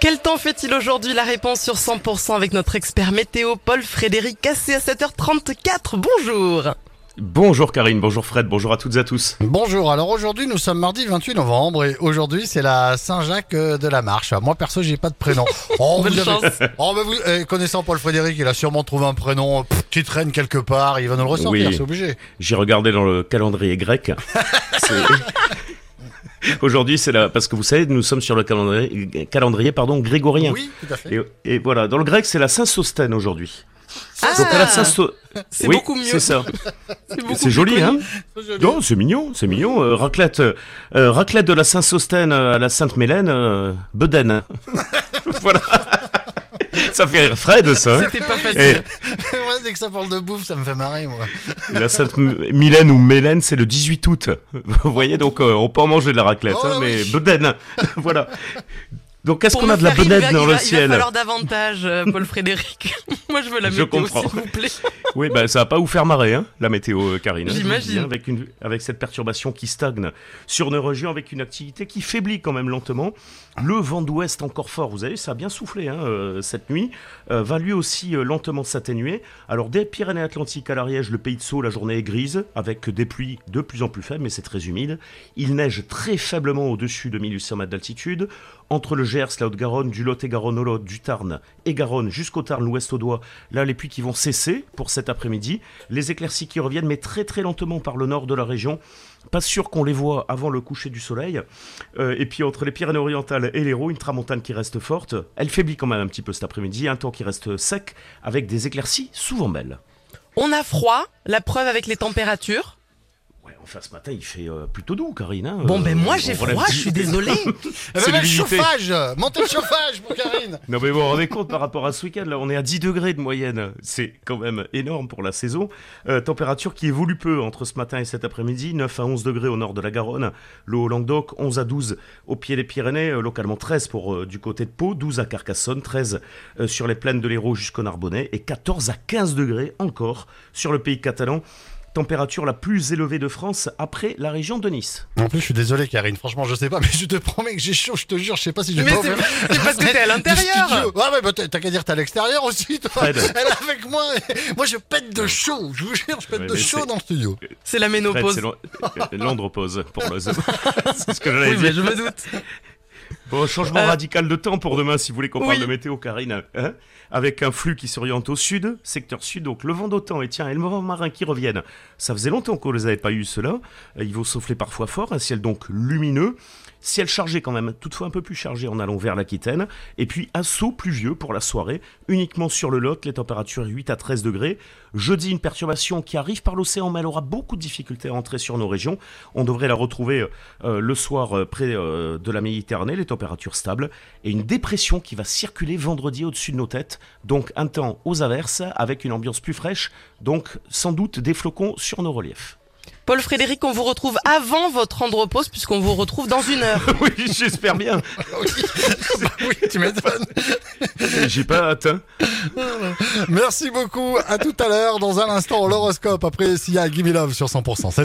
Quel temps fait-il aujourd'hui La réponse sur 100% avec notre expert météo Paul Frédéric Cassé à 7h34. Bonjour Bonjour Karine, bonjour Fred, bonjour à toutes et à tous. Bonjour, alors aujourd'hui nous sommes mardi 28 novembre et aujourd'hui c'est la Saint-Jacques de la Marche. Moi perso j'ai pas de prénom. Oh, Bonne vous chance. oh, mais vous, eh, connaissant Paul Frédéric, il a sûrement trouvé un prénom pff, qui traîne quelque part, il va nous le ressortir, Oui. c'est obligé. J'ai regardé dans le calendrier grec. Aujourd'hui, c'est là parce que vous savez, nous sommes sur le calendrier, calendrier pardon, grégorien. Oui, tout à fait. Et, et voilà, dans le grec, c'est la Saint-Sostène aujourd'hui. Ah, Donc à la Saint-So- c'est oui, beaucoup mieux. C'est ça. C'est joli, hein. Non, c'est mignon, c'est mignon. Euh, raclette, euh, raclette de la Saint-Sostène à la Sainte-Mélène, euh, Bedaine. voilà. Ça fait rire Fred, ça. hein C'était pas facile. Et Moi, dès que ça parle de bouffe, ça me fait marrer moi. la Sainte-Mylène ou Mélène, c'est le 18 août. Vous voyez, donc euh, on peut en manger de la raclette, Oh, hein, mais oui. Voilà. Donc est-ce qu'on a de la va- dans le va- Il va ciel falloir davantage, euh, Paul Frédéric. Moi, je veux la Je météo, comprends. s'il vous plaît. Oui, bah, ça va pas vous faire marrer, hein, la météo, euh, Karine. hein, J'imagine. Avec, une, avec cette perturbation qui stagne sur nos régions, avec une activité qui faiblit quand même lentement. Le vent d'ouest encore fort, vous avez vu, ça a bien soufflé hein, euh, cette nuit, euh, va lui aussi euh, lentement s'atténuer. Alors, des Pyrénées-Atlantiques à l'Ariège, le pays de Sceaux, la journée est grise, avec des pluies de plus en plus faibles, mais c'est très humide. Il neige très faiblement au-dessus de 1800 mètres d'altitude. Entre le Gers, la Haute-Garonne, du Lot-et-Garonne au Lot, du Tarn et Garonne jusqu'au Tarn, l'Ouest au Doigt, là les pluies qui vont cesser pour cet après-midi. Les éclaircies qui reviennent, mais très très lentement par le nord de la région. Pas sûr qu'on les voit avant le coucher du soleil. Euh, et puis entre les Pyrénées-Orientales et l'Hérault, une tramontane qui reste forte. Elle faiblit quand même un petit peu cet après-midi. Un temps qui reste sec avec des éclaircies souvent belles. On a froid, la preuve avec les températures. Ouais, enfin ce matin il fait euh, plutôt doux, Karine. hein. Bon, ben Euh, moi on j'ai froid, je suis désolé. C'est le chauffage Montez le chauffage pour Karine Non mais vous vous rendez compte par rapport à ce week-end là, on est à 10 degrés de moyenne. C'est quand même énorme pour la saison. Euh, température qui évolue peu entre ce matin et cet après-midi. 9 à 11 degrés au nord de la Garonne, le Haut-Languedoc, 11 à 12 au pied des Pyrénées, euh, localement 13 pour euh, du côté de Pau, 12 à Carcassonne, 13 euh, sur les plaines de l'Hérault jusqu'au Narbonnais et 14 à 15 degrés encore sur le pays catalan. Température la plus élevée de France après la région de Nice. En plus je suis désolé Karine, franchement je sais pas, mais je te promets que j'ai chaud, je te jure, je sais pas si je Mais vais c'est pas c'est parce que t'es à l'intérieur. Ouais, ouais, bah, t'as qu'à dire t'es à l'extérieur aussi, toi. Fred. Elle est avec moi. Moi, je pète de chaud. Je vous jure, je pète Ouais, de mais chaud dans le studio. C'est la ménopause. c'est l'an- l'andropause pour le C'est ce que j'allais Oui, dire. mais je me doute. Bon, changement Euh, radical de temps pour demain, si vous voulez qu'on parle oui. de météo, Karine. Hein Avec un flux qui s'oriente au sud, secteur sud, donc le vent d'autant et tiens, et le vent marin qui reviennent. Ça faisait longtemps qu'on les avait pas eu, ceux-là. Euh, Ils vont souffler parfois fort, un ciel donc lumineux. Ciel chargé quand même, toutefois un peu plus chargé en allant vers l'Aquitaine. Et puis assaut pluvieux pour la soirée, uniquement sur le Lot, les températures 8 à 13 degrés. Jeudi, une perturbation qui arrive par l'océan, mais elle aura beaucoup de difficultés à entrer sur nos régions. On devrait la retrouver euh, le soir euh, près euh, de la Méditerranée, les températures stables, et une dépression qui va circuler vendredi au-dessus de nos têtes. Donc un temps aux averses, avec une ambiance plus fraîche, donc sans doute des flocons sur nos reliefs. Paul Frédéric, on vous retrouve avant votre andropause puisqu'on vous retrouve dans une heure. oui, j'espère bien. Bah oui, tu m'étonnes. J'ai pas hâte. hein. Merci beaucoup. À tout à l'heure. Dans un instant, l'horoscope. Après, s'il y a Gimme Love sur 100%.